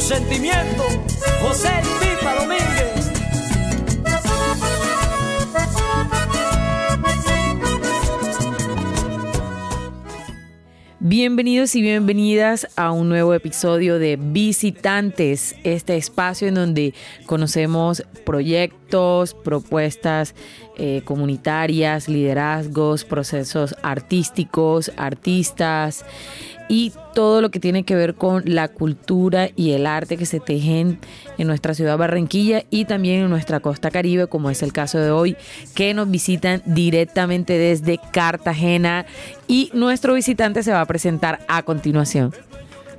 sentimiento, José Pipa Domínguez. Bienvenidos y bienvenidas a un nuevo episodio de Visitantes, este espacio en donde conocemos proyectos, propuestas eh, comunitarias, liderazgos, procesos artísticos, artistas y todo lo que tiene que ver con la cultura y el arte que se tejen en nuestra ciudad Barranquilla y también en nuestra costa caribe, como es el caso de hoy, que nos visitan directamente desde Cartagena y nuestro visitante se va a presentar a continuación.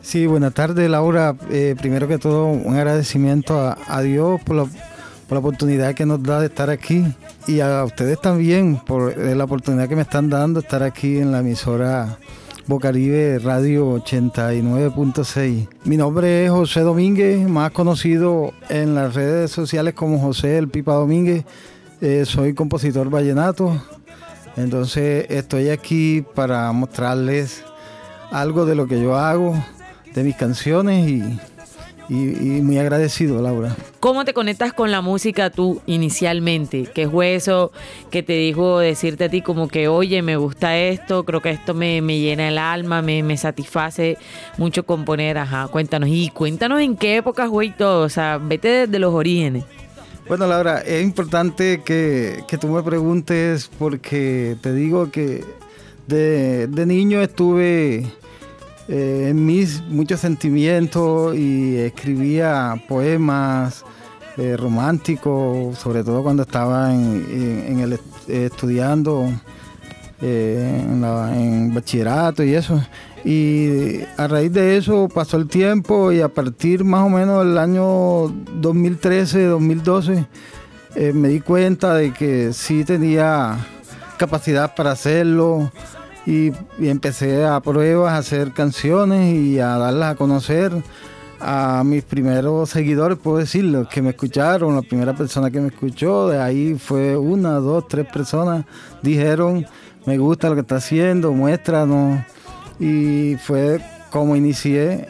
Sí, buenas tardes Laura. Eh, primero que todo, un agradecimiento a, Dios por la, por la, oportunidad que nos da de estar aquí y a ustedes también por eh, la oportunidad que me están dando de estar aquí en la emisora Bocaribe Radio 89.6. Mi nombre es José Domínguez, más conocido en las redes sociales como José el Pipa Domínguez. Eh, soy compositor vallenato, entonces estoy aquí para mostrarles algo de lo que yo hago, de mis canciones y y, muy agradecido, Laura. ¿Cómo te conectas con la música tú inicialmente? ¿Qué fue eso que te dijo decirte a ti como que, oye, me gusta esto, creo que esto me, llena el alma, me, me, satisface mucho componer? Ajá, cuéntanos. Y cuéntanos en qué época fue y todo, o sea, vete desde los orígenes. Bueno, Laura, es importante que, que tú me preguntes porque te digo que de, de niño estuve eh, en mis muchos sentimientos y escribía poemas eh, románticos, sobre todo cuando estaba en, el, estudiando eh, en, bachillerato y eso. Y a raíz de eso pasó el tiempo y a partir más o menos del año 2013, 2012, me di cuenta de que sí tenía capacidad para hacerlo y, empecé a pruebas a hacer canciones y a darlas a conocer a mis primeros seguidores, puedo decirlo, que me escucharon, la primera persona que me escuchó, de ahí fue una, dos, tres personas, dijeron, me gusta lo que está haciendo, muéstranos, y fue como inicié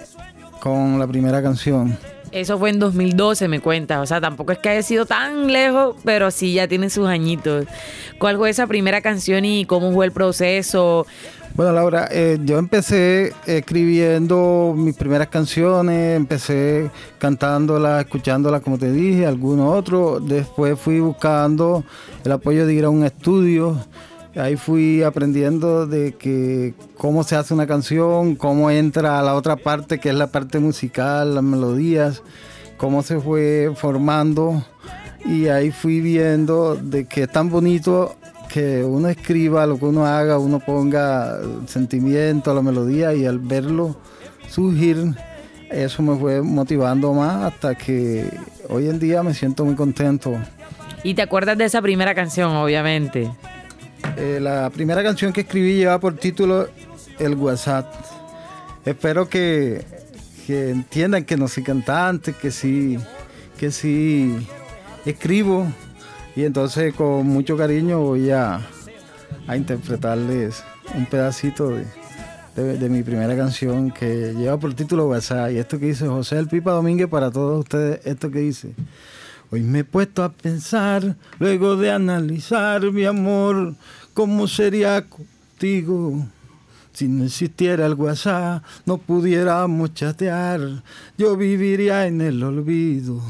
con la primera canción. Eso fue en 2012, me cuenta. O sea, tampoco es que haya sido tan lejos, pero sí ya tiene sus añitos. ¿Cuál fue esa primera canción y cómo fue el proceso? Bueno, Laura, eh, yo empecé escribiendo mis primeras canciones, empecé cantándolas, escuchándolas, como te dije, algunos otros. Después fui buscando el apoyo de ir a un estudio Ahí fui aprendiendo de que cómo se hace una canción, cómo entra a la otra parte que es la parte musical, las melodías, cómo se fue formando y ahí fui viendo de que es tan bonito que uno escriba lo que uno haga, uno ponga sentimiento a la melodía y al verlo surgir, eso me fue motivando más hasta que hoy en día me siento muy contento. Y te acuerdas de esa primera canción, obviamente. Eh, la primera canción que escribí lleva por título El WhatsApp. Espero que, entiendan que no soy cantante, que sí, que sí escribo. Y entonces con mucho cariño voy a, interpretarles un pedacito de, de, mi primera canción que lleva por título WhatsApp. Y esto que dice José El Pipa Domínguez para todos ustedes, esto que dice. Hoy me he puesto a pensar, luego de analizar mi amor, cómo sería contigo. Si no existiera el WhatsApp, no pudiéramos chatear, yo viviría en el olvido.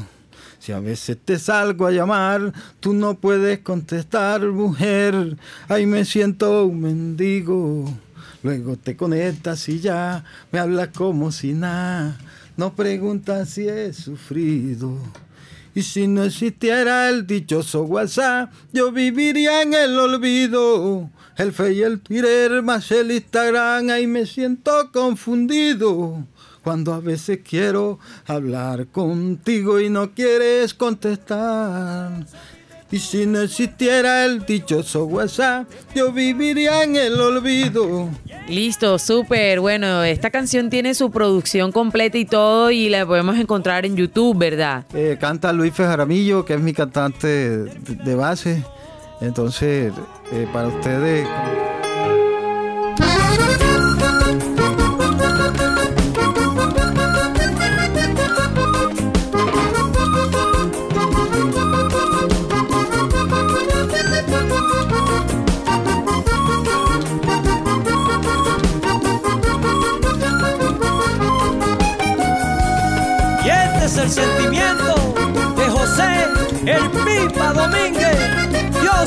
Si a veces te salgo a llamar, tú no puedes contestar, mujer, ahí me siento un mendigo. Luego te conectas y ya me hablas como si nada, no preguntas si he sufrido. Y si no existiera el dichoso WhatsApp, yo viviría en el olvido. El Fe y el Twitter más el Instagram, ahí me siento confundido. Cuando a veces quiero hablar contigo y no quieres contestar. Y si no existiera el dichoso WhatsApp, yo viviría en el olvido. Listo, súper. Bueno, esta canción tiene su producción completa y todo y la podemos encontrar en YouTube, ¿verdad? Eh, canta Luis Fejaramillo, que es mi cantante de, base. Entonces, eh, para ustedes...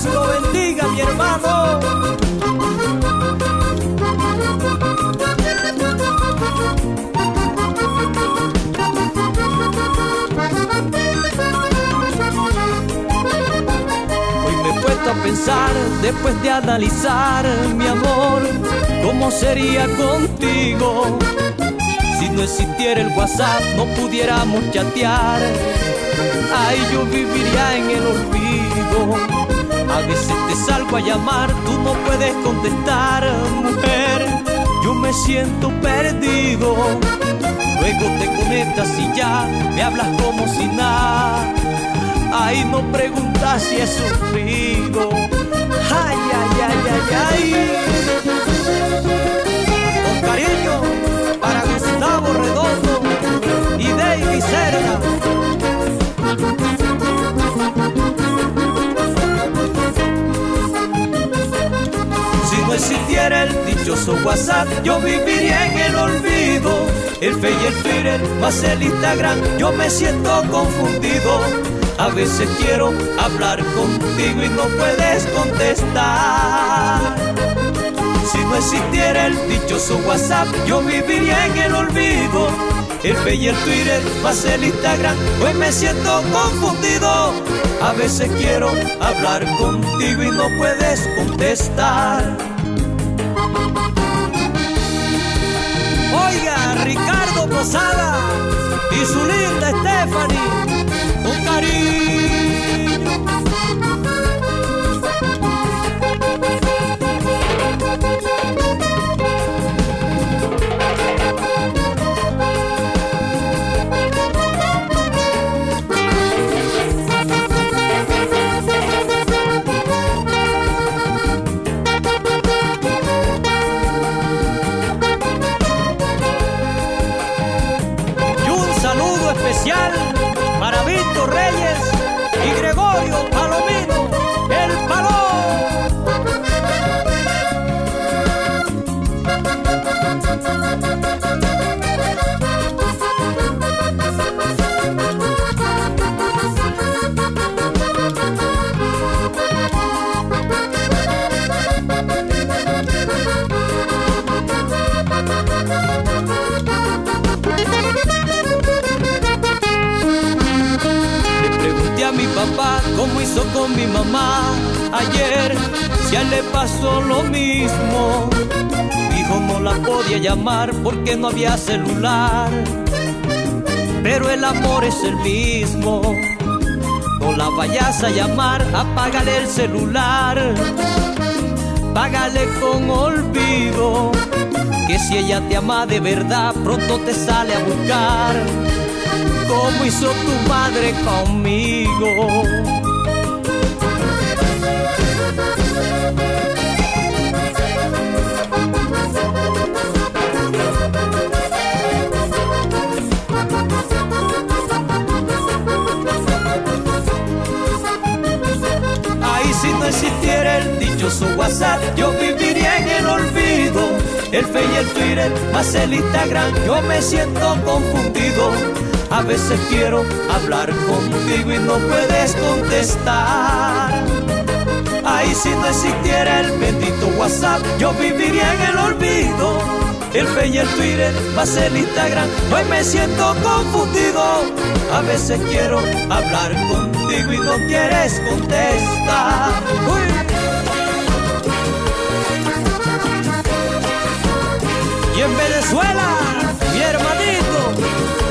Dios lo bendiga, mi hermano. Hoy me he puesto a pensar, después de analizar, mi amor, cómo sería contigo si no existiera el WhatsApp, no pudiéramos chatear. Ay, yo viviría en el olvido. A veces te salgo a llamar, tú no puedes contestar, mujer. Yo me siento perdido. Luego te conectas y ya me hablas como si nada. Ay, no preguntas si he sufrido. Ay, ay, ay, ay, ay. No existiera el dichoso WhatsApp, yo viviría en el olvido. El Face y el Twitter, más el Instagram, yo me siento confundido. A veces quiero hablar contigo y no puedes contestar. Si no existiera el dichoso WhatsApp, yo viviría en el olvido. El Face y el Twitter, más el Instagram, hoy me siento confundido. A veces quiero hablar contigo y no puedes contestar. Oiga, Ricardo Posada y su linda Stephanie, con cariño. Porque no había celular, pero el amor es el mismo. No la vayas a llamar, apágale el celular, págale con olvido. Que si ella te ama de verdad, pronto te sale a buscar como hizo tu madre conmigo. Más el Instagram, yo me siento confundido a veces quiero hablar contigo y no puedes contestar. Ahí si no existiera el bendito WhatsApp, yo viviría en el olvido. El Face y el Twitter, más el Instagram, hoy me siento confundido. A veces quiero hablar contigo y no quieres contestar. Y en Venezuela, mi hermanito,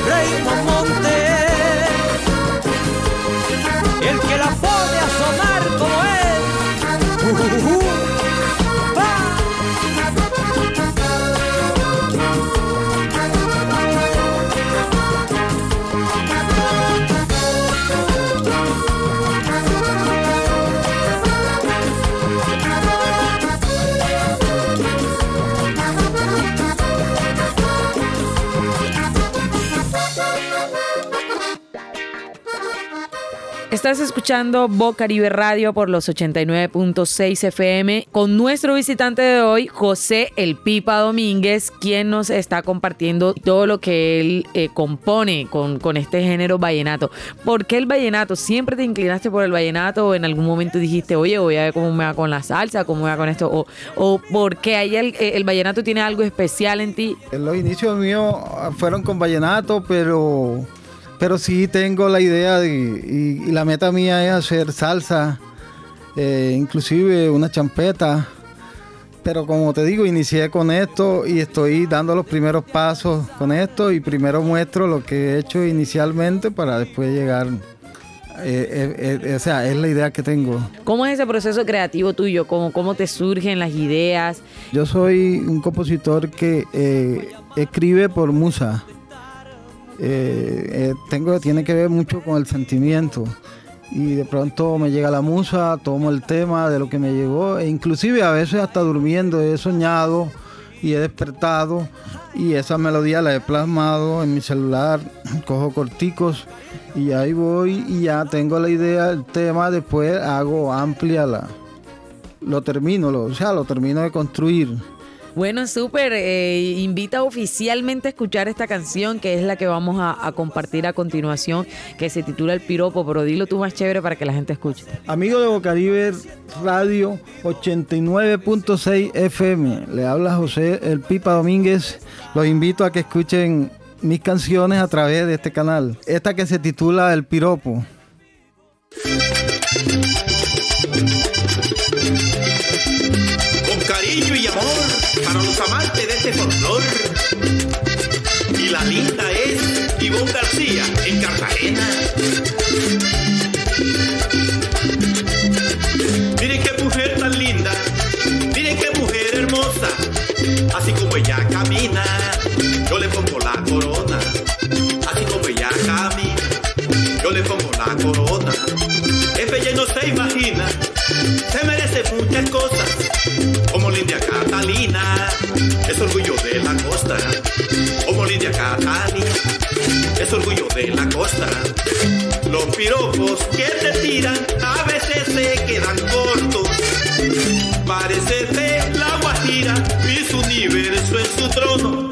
Rey el que la pone a sonar como él. Estás escuchando Bocaribe Radio por los 89.6 FM con nuestro visitante de hoy, José El Pipa Domínguez, quien nos está compartiendo todo lo que él eh, compone con, con este género vallenato. ¿Por qué el vallenato? ¿Siempre te inclinaste por el vallenato o en algún momento dijiste, oye, voy a ver cómo me va con la salsa, cómo me va con esto? ¿O, o por qué ahí el, el vallenato tiene algo especial en ti? Los inicios míos fueron con vallenato, pero pero sí tengo la idea de, y, la meta mía es hacer salsa, eh, inclusive una champeta. Pero como te digo, inicié con esto y estoy dando los primeros pasos con esto y primero muestro lo que he hecho inicialmente para después llegar. Eh, eh, o sea, es la idea que tengo. ¿Cómo es ese proceso creativo tuyo? ¿Cómo, cómo te surgen las ideas? Yo soy un compositor que escribe por musa. Eh, eh, tengo, tiene que ver mucho con el sentimiento. Y de pronto me llega la musa, tomo el tema de lo que me llegó, e inclusive a veces hasta durmiendo he soñado y he despertado y esa melodía la he plasmado en mi celular, cojo corticos y ahí voy y ya tengo la idea del tema, después hago amplia la, lo termino, lo, o sea, lo termino de construir. Bueno, súper. Eh, invita oficialmente a escuchar esta canción, que es la que vamos a, compartir a continuación, que se titula El Piropo, pero dilo tú más chévere para que la gente escuche. Amigo de Bocaribe Radio 89.6 FM, le habla José El Pipa Domínguez. Los invito a que escuchen mis canciones a través de este canal. Esta que se titula El Piropo. Y la linda es Ivonne García en Cartagena. De la costa. Los piropos que te tiran a veces se quedan cortos. Parece de la guajira, mi su universo en su trono.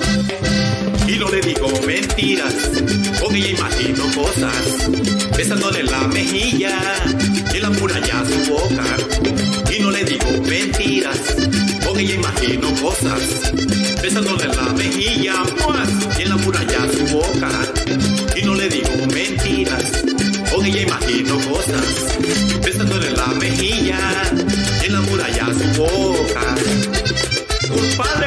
Y no le digo mentiras, con ella imagino cosas, besándole la mejilla y la muralla su boca. Y no le digo mentiras, con ella imagino cosas, besándole la mejilla en la muralla su boca. Y no le digo mentiras, con ella imagino cosas, besándole la mejilla en la muralla su boca. Padre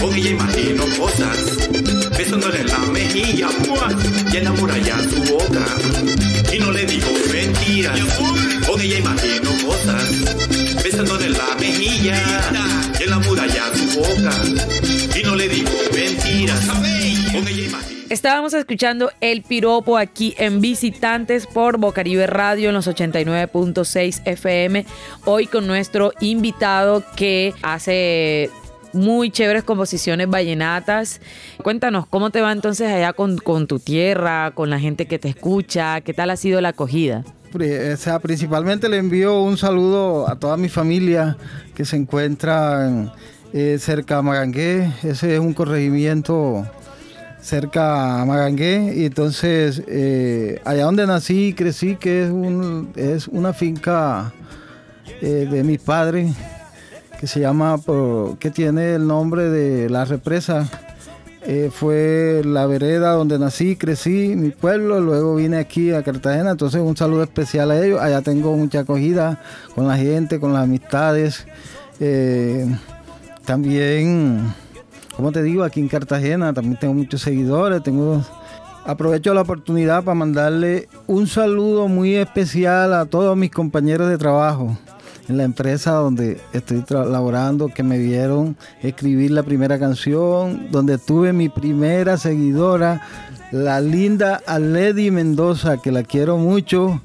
con ella imagino cosas, besándole en la mejilla y en la muralla su boca. Y no le digo mentiras, con ella imagino cosas, besándole en la mejilla y en la muralla su boca y no le digo mentiras. Estábamos escuchando El Piropo aquí en Visitantes por Bocaribe Radio en los 89.6 FM. Hoy con nuestro invitado que hace muy chéveres composiciones vallenatas. Cuéntanos, ¿cómo te va entonces allá con, tu tierra, con la gente que te escucha? ¿Qué tal ha sido la acogida? O sea, principalmente le envío un saludo a toda mi familia que se encuentra eh, cerca de Magangué. Ese es un corregimiento cerca a Magangué. Y entonces, eh, allá donde nací y crecí, que es, un, es una finca eh, de mi padre, que se llama, que tiene el nombre de la represa. Eh, fue la vereda donde nací, crecí, mi pueblo, luego vine aquí a Cartagena, entonces un saludo especial a ellos, allá tengo mucha acogida con la gente, con las amistades, eh, también, como te digo, aquí en Cartagena también tengo muchos seguidores, tengo... Aprovecho la oportunidad para mandarle un saludo muy especial a todos mis compañeros de trabajo, en la empresa donde estoy laborando, que me vieron escribir la primera canción, donde tuve mi primera seguidora, la linda Aledi Mendoza, que la quiero mucho.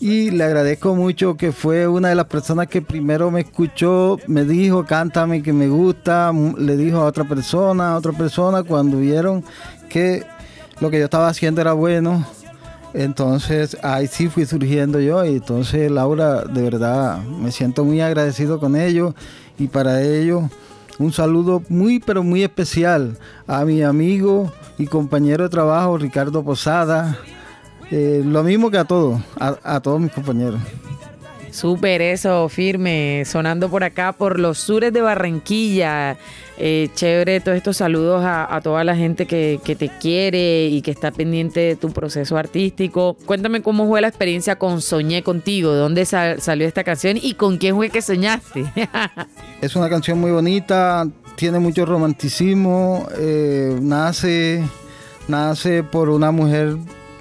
Y le agradezco mucho que fue una de las personas que primero me escuchó, me dijo, cántame que me gusta, le dijo a otra persona, a otra persona, cuando vieron que lo que yo estaba haciendo era bueno, entonces ahí sí fui surgiendo yo y entonces Laura, de verdad, me siento muy agradecido con ellos y para ellos un saludo muy pero muy especial a mi amigo y compañero de trabajo Ricardo Posada, eh, lo mismo que a todos, a todos mis compañeros. Súper eso, firme, sonando por acá, por los sures de Barranquilla. Eh, chévere todos estos saludos a, toda la gente que, te quiere y que está pendiente de tu proceso artístico. Cuéntame cómo fue la experiencia con Soñé Contigo, dónde salió esta canción y con quién fue que soñaste. es una canción muy bonita, tiene mucho romanticismo, eh, nace, nace por una mujer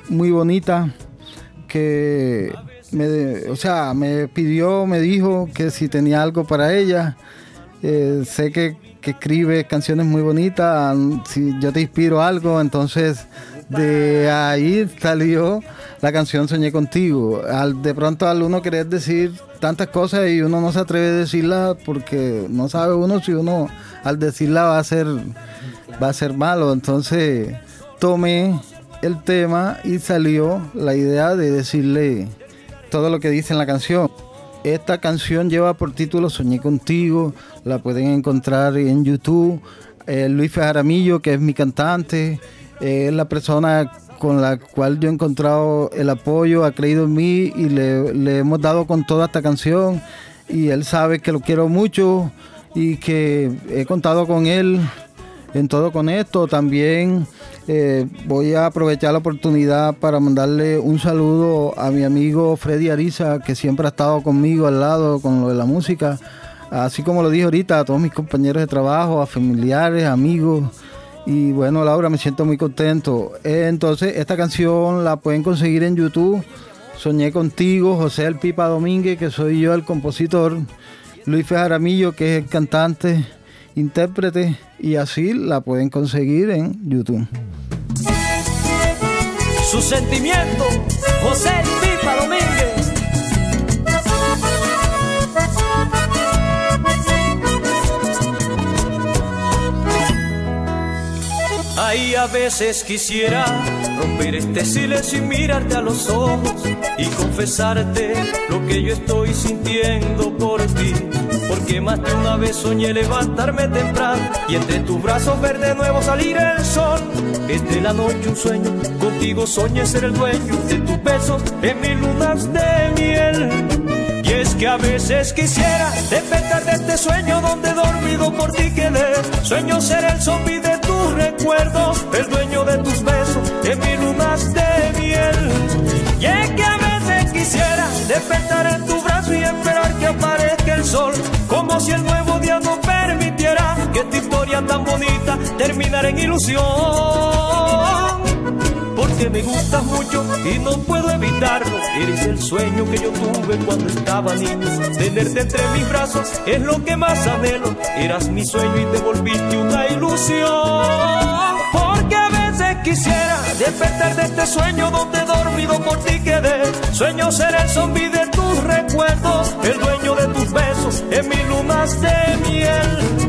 muy bonita que me, o sea, me pidió, me dijo que si tenía algo para ella. Eh, sé que, que, escribe canciones muy bonitas, si yo te inspiro algo, entonces de ahí salió la canción Soñé contigo. Al, de pronto al uno querer decir tantas cosas y uno no se atreve a decirla porque no sabe uno si uno al decirla va a ser, va a ser malo. Entonces tomé el tema y salió la idea de decirle todo lo que dice en la canción. Esta canción lleva por título Soñé contigo, la pueden encontrar en YouTube. Eh, Luis Fejaramillo, que es mi cantante, eh, es la persona con la cual yo he encontrado el apoyo, ha creído en mí y le, le hemos dado con toda esta canción. Y él sabe que lo quiero mucho y que he contado con él en todo con esto. También eh, voy a aprovechar la oportunidad para mandarle un saludo a mi amigo Freddy Ariza, que siempre ha estado conmigo al lado con lo de la música. Así como lo dije ahorita, a todos mis compañeros de trabajo, a familiares, amigos. Y bueno, Laura, me siento muy contento. Entonces, esta canción la pueden conseguir en YouTube. Soñé contigo, José El Pipa Domínguez, que soy yo el compositor. Luis Fejaramillo, que es el cantante intérprete y así la pueden conseguir en YouTube. Su sentimiento, José Pipa Domínguez. Ahí a veces quisiera romper este silencio y mirarte a los ojos y confesarte lo que yo estoy sintiendo por ti porque más de una vez soñé levantarme temprano y entre tus brazos ver de nuevo salir el sol. Este la noche un sueño, contigo soñé ser el dueño de tus besos en mis lunas de miel. Y es que a veces quisiera despertar de este sueño donde dormido por ti quedé. Sueño ser el zombie de tus recuerdos, el dueño de tus besos en mis lunas de miel. Y es que a veces quisiera despertar en ilusión. Porque me gustas mucho y no puedo evitarlo. Eres el sueño que yo tuve cuando estaba niño. Tenerte entre mis brazos es lo que más anhelo. Eras mi sueño y te volviste una ilusión. Porque a veces quisiera despertar de este sueño donde dormido por ti quedé. Sueño ser el zombie de tus recuerdos, el dueño de tus besos en mis lunas de miel.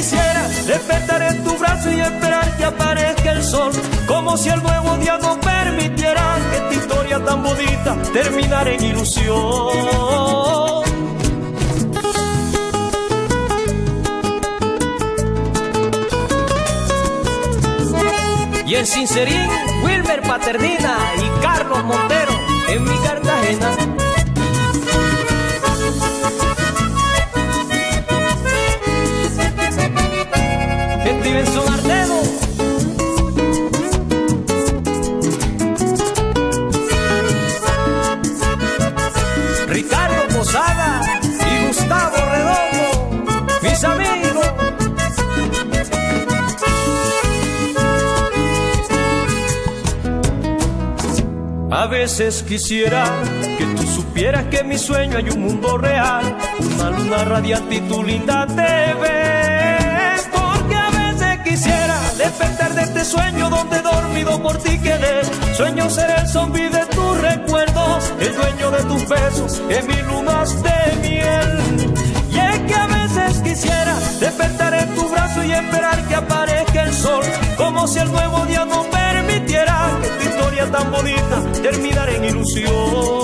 quisiera despertar en tu brazo y esperar que aparezca el sol, como si el nuevo día no permitiera que esta historia tan bonita terminara en ilusión. Y en Sincerín, Wilmer Paternina y Carlos Montero en mi Cartagena. A veces quisiera que tú supieras que en mi sueño hay un mundo real, una luna radiante y tu linda te despertar de este sueño donde dormido por ti quedé. Sueño ser el zombie de tus recuerdos, el dueño de tus besos, en mis lunas de miel. Y es que a veces quisiera despertar en tu brazo y esperar que aparezca el sol, como si el nuevo día no permitiera que esta historia tan bonita terminara en ilusión.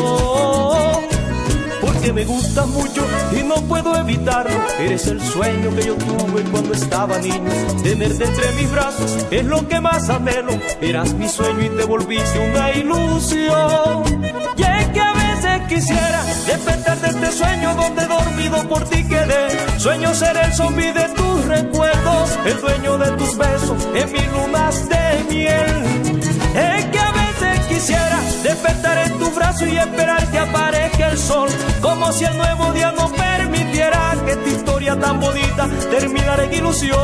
Me gusta mucho y no puedo evitarlo. Eres el sueño que yo tuve cuando estaba niño. Tenerte entre mis brazos es lo que más anhelo. Eras mi sueño y te volviste una ilusión. Y es que a veces quisiera despertar de este sueño donde dormido por ti quedé. Sueño ser el zombie de tus recuerdos, el dueño de tus besos en mis lunas de miel. Despertar en tu brazo y esperar que aparezca el sol, como si el nuevo día no permitiera que esta historia tan bonita terminara en ilusión.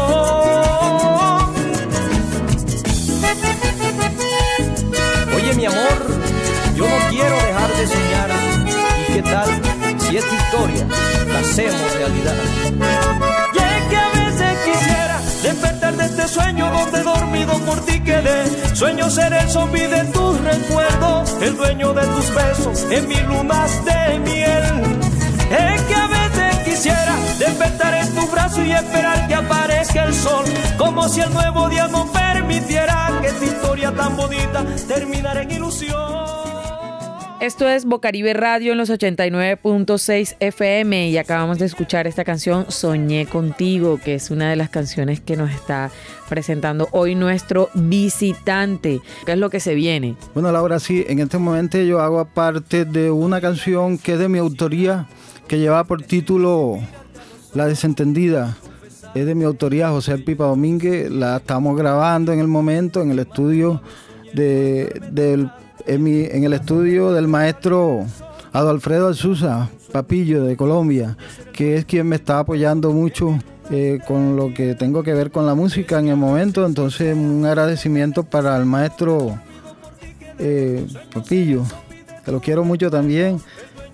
Oye mi amor, yo no quiero dejar de soñar. ¿Y qué tal si esta historia la hacemos realidad? Y es que a veces quisiera despertar de este sueño donde dormido por ti quedé. Sueño ser el zombie de tus el dueño de tus besos en mis lunas de miel. Es que a veces quisiera despertar en tu brazo y esperar que aparezca el sol, como si el nuevo día no permitiera que esta historia tan bonita terminara en ilusión. Esto es Bocaribe Radio en los 89.6 FM y acabamos de escuchar esta canción Soñé contigo, que es una de las canciones que nos está presentando hoy nuestro visitante. ¿Qué es lo que se viene? Bueno, Laura, sí, en este momento yo hago parte de una canción que es de mi autoría, que lleva por título La Desentendida. Es de mi autoría, José Pipa Domínguez. La estamos grabando en el momento en el estudio de, del en, el estudio del maestro Adolfredo Alzuza, Papillo de Colombia, que es quien me está apoyando mucho eh, con lo que tengo que ver con la música en el momento. Entonces, un agradecimiento para el maestro eh, Papillo, que lo quiero mucho también.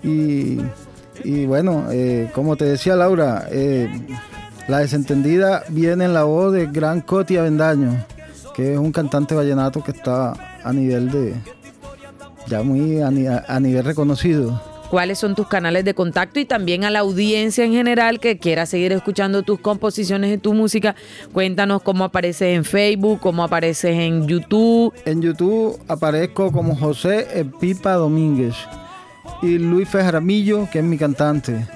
Y, bueno, eh, como te decía Laura, la desentendida viene en la voz de Gran Coti Avendaño, que es un cantante vallenato que está a nivel de, ya muy a, a, nivel reconocido. ¿Cuáles son tus canales de contacto y también a la audiencia en general que quiera seguir escuchando tus composiciones y tu música? Cuéntanos cómo apareces en Facebook, cómo apareces en YouTube. En YouTube aparezco como José Pipa Domínguez y Luis Fejaramillo, que es mi cantante.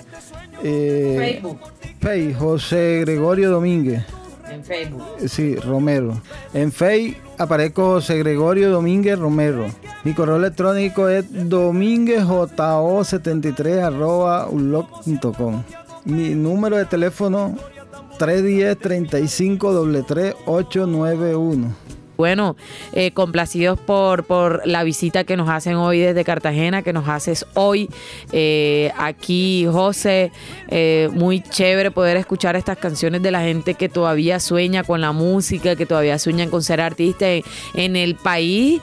Eh, Facebook. Hey, José Gregorio Domínguez. En Facebook. Sí, Romero. En Facebook aparezco José Gregorio Domínguez Romero. Mi correo electrónico es domínguezjo73 Mi número de teléfono 310 35 891 bueno, eh, complacidos por, por la visita que nos hacen hoy desde Cartagena, que nos haces hoy eh, aquí, José. Eh, muy chévere poder escuchar estas canciones de la gente que todavía sueña con la música, que todavía sueñan con ser artista en, en el país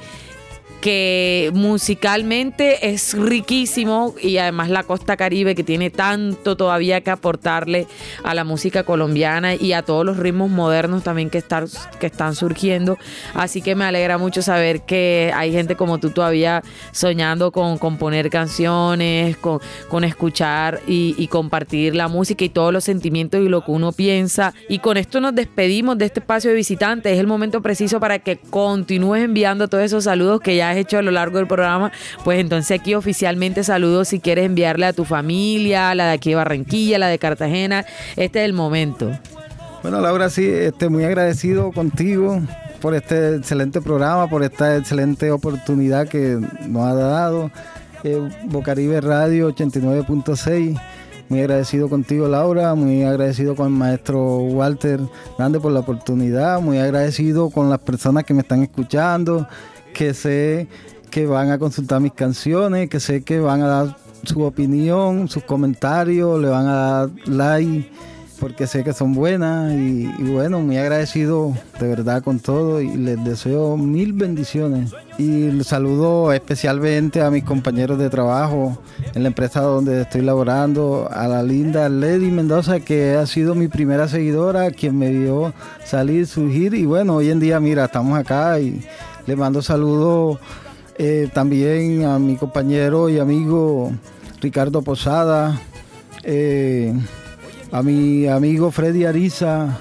que musicalmente es riquísimo y además la costa caribe que tiene tanto todavía que aportarle a la música colombiana y a todos los ritmos modernos también que, están, que están surgiendo. Así que me alegra mucho saber que hay gente como tú todavía soñando con componer canciones, con, con escuchar y compartir la música y todos los sentimientos y lo que uno piensa. Y con esto nos despedimos de este espacio de visitantes. Es el momento preciso para que continúes enviando todos esos saludos que ya has hecho a lo largo del programa. Pues entonces aquí oficialmente saludos si quieres enviarle a tu familia, la de aquí de Barranquilla, la de Cartagena. Este es el momento. Bueno, Laura, sí, este, muy agradecido contigo por este excelente programa, por esta excelente oportunidad que nos ha dado. Eh, Bocaribe Radio 89.6 muy agradecido contigo, Laura, muy agradecido con el maestro Walter Grande por la oportunidad, muy agradecido con las personas que me están escuchando, que sé que van a consultar mis canciones, que sé que van a dar su opinión, sus comentarios, le van a dar like porque sé que son buenas y, bueno, muy agradecido de verdad con todo y les deseo mil bendiciones. Y saludo especialmente a mis compañeros de trabajo en la empresa donde estoy laborando, a la linda Lady Mendoza que ha sido mi primera seguidora, quien me dio salir, surgir y bueno, hoy en día mira, estamos acá y le mando saludos eh, también a mi compañero y amigo Ricardo Posada. Eh, a mi amigo Freddy Ariza,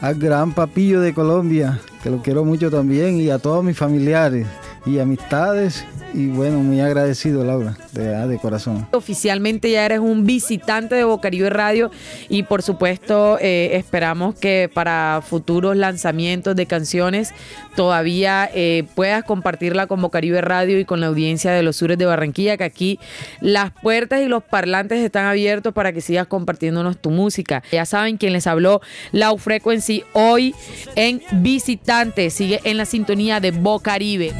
al gran papillo de Colombia, que lo quiero mucho también, y a todos mis familiares y amistades y bueno, muy agradecido, Laura, de, corazón. Oficialmente ya eres un visitante de Bocaribe Radio y por supuesto eh, esperamos que para futuros lanzamientos de canciones todavía eh, puedas compartirla con Bocaribe Radio y con la audiencia de los sures de Barranquilla, que aquí las puertas y los parlantes están abiertos para que sigas compartiéndonos tu música. Ya saben quién les habló, Lau Frequency, hoy en Visitante. Sigue en la sintonía de Bocaribe.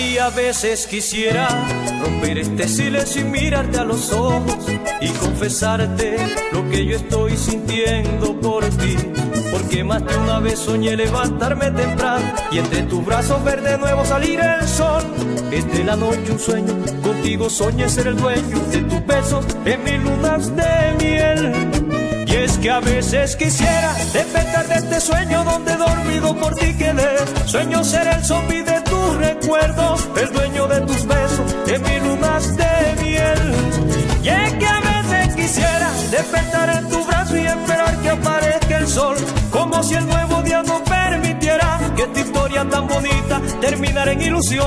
Ay, a veces quisiera romper este silencio y mirarte a los ojos y confesarte lo que yo estoy sintiendo por ti. Porque más de una vez soñé levantarme temprano y entre tus brazos ver de nuevo salir el sol. Desde la noche un sueño, contigo soñé ser el dueño de tus besos en mis lunas de miel. Es que a veces quisiera despertar de este sueño donde dormido por ti quedé. Sueño ser el zombie de tus recuerdos, el dueño de tus besos en mis lunas de miel. Y es que a veces quisiera despertar en tu brazo y esperar que aparezca el sol, como si el nuevo día no permitiera que esta historia tan bonita terminara en ilusión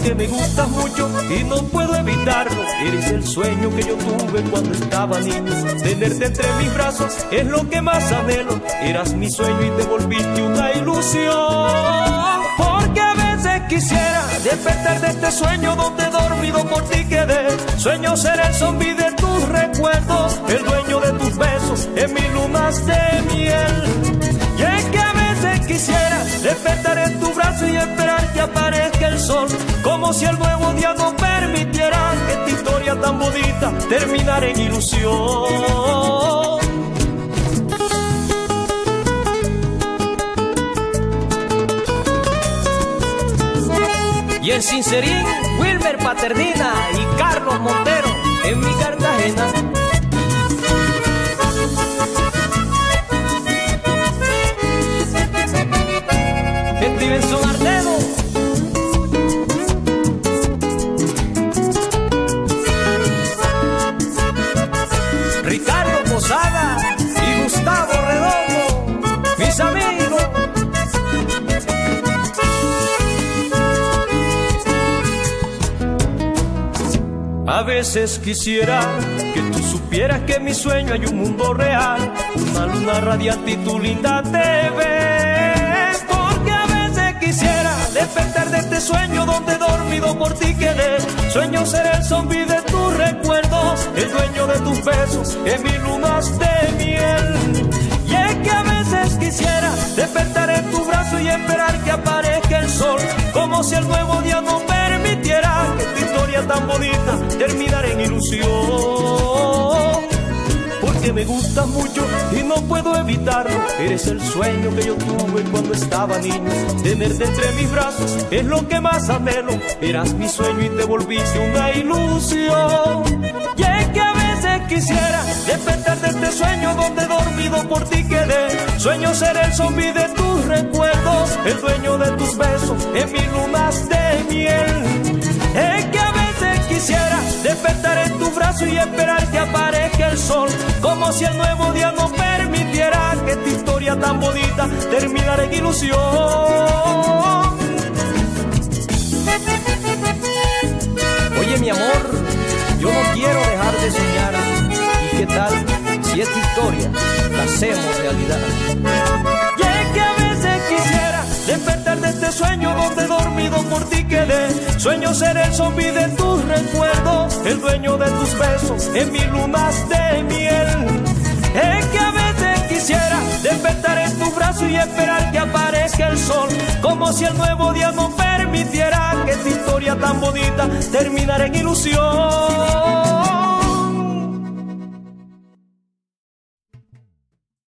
porque me gustas mucho y no puedo evitarlo. Eres el sueño que yo tuve cuando estaba niño. Tenerte entre mis brazos es lo que más anhelo. Eras mi sueño y te volviste una ilusión. Porque a veces quisiera despertar de este sueño donde dormido por ti quedé. Sueño ser el zombie de tus recuerdos, el dueño de tus besos en mis lunas de miel. Quisiera despertar en tu brazo y esperar que aparezca el sol, como si el nuevo día no permitiera que esta historia tan bonita terminara en ilusión. Y en Sincerín, Wilmer Paternina y Carlos Montero en mi Cartagena. A veces quisiera que tú supieras que en mi sueño hay un mundo real, una luna radiante y tu linda TV. Porque a veces quisiera despertar de este sueño donde dormido por ti quedé. Sueño ser el zombie de tus recuerdos, el dueño de tus besos, en mis lunas de miel. Y es que a veces quisiera despertar en tu brazo y esperar que aparezca el sol, como si el nuevo día no permitiera tan bonita terminara en ilusión. me gusta mucho y no puedo evitarlo. Eres el sueño que yo tuve cuando estaba niño. Tenerte entre mis brazos es lo que más anhelo. Eras mi sueño y te volviste una ilusión. Y es que a veces quisiera despertar de este sueño donde dormido por ti quedé. Sueño ser el zombie de tus recuerdos, el dueño de tus besos en mis lunas de miel. Y esperar que aparezca el sol, como si el nuevo día no permitiera que esta historia tan bonita terminara en ilusión. Oye mi amor, yo no quiero dejar de soñar. ¿Y qué tal si esta historia la hacemos realidad? Y es que a veces quisiera despertar de este sueño donde dormido por ti quedé. Sueño ser el zombie de tus recuerdos, el dueño de tus besos en mis lunas de miel. Es que a veces quisiera despertar en tu brazo y esperar que aparezca el sol, como si el nuevo día no permitiera que esta historia tan bonita terminara en ilusión.